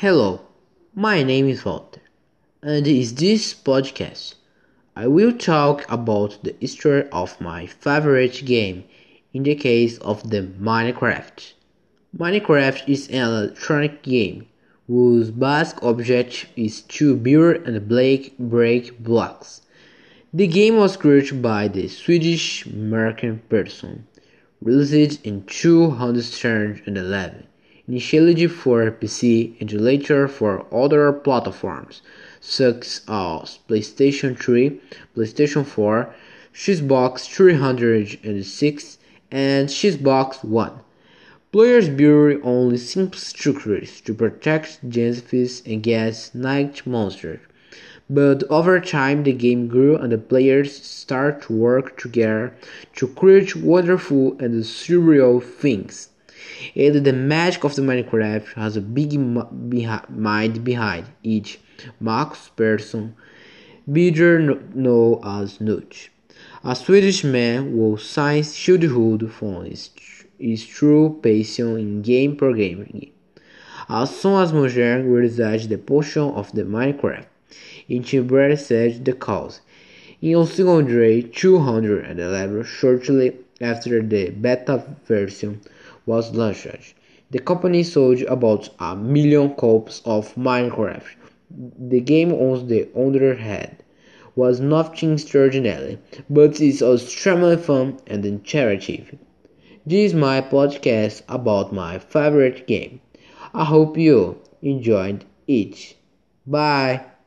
Hello, my name is Walter, and in this podcast, I will talk about the history of my favorite game in the case of the Minecraft. Minecraft is an electronic game whose basic objective is to build and break blocks. The game was created by the Swedish American person, released in 2011 initially for PC and later for other platforms such as PlayStation 3, PlayStation 4, Xbox 360, and Xbox One. Players build only simple structures to protect zombies against night monsters. But over time the game grew and the players start to work together to create wonderful and surreal things. And the magic of the Minecraft has a big mind behind each Markus Persson, better known as Notch, a Swedish man whose science childhood from his, his true passion in game programming. As soon as Mojang realized the portion of the Minecraft, Inchibred said the cause. In day, 211 shortly after the beta version was launched. The company sold about a million copies of Minecraft. The game on the other hand was nothing extraordinary, but is extremely fun and interactive. This is my podcast about my favorite game. I hope you enjoyed it. Bye.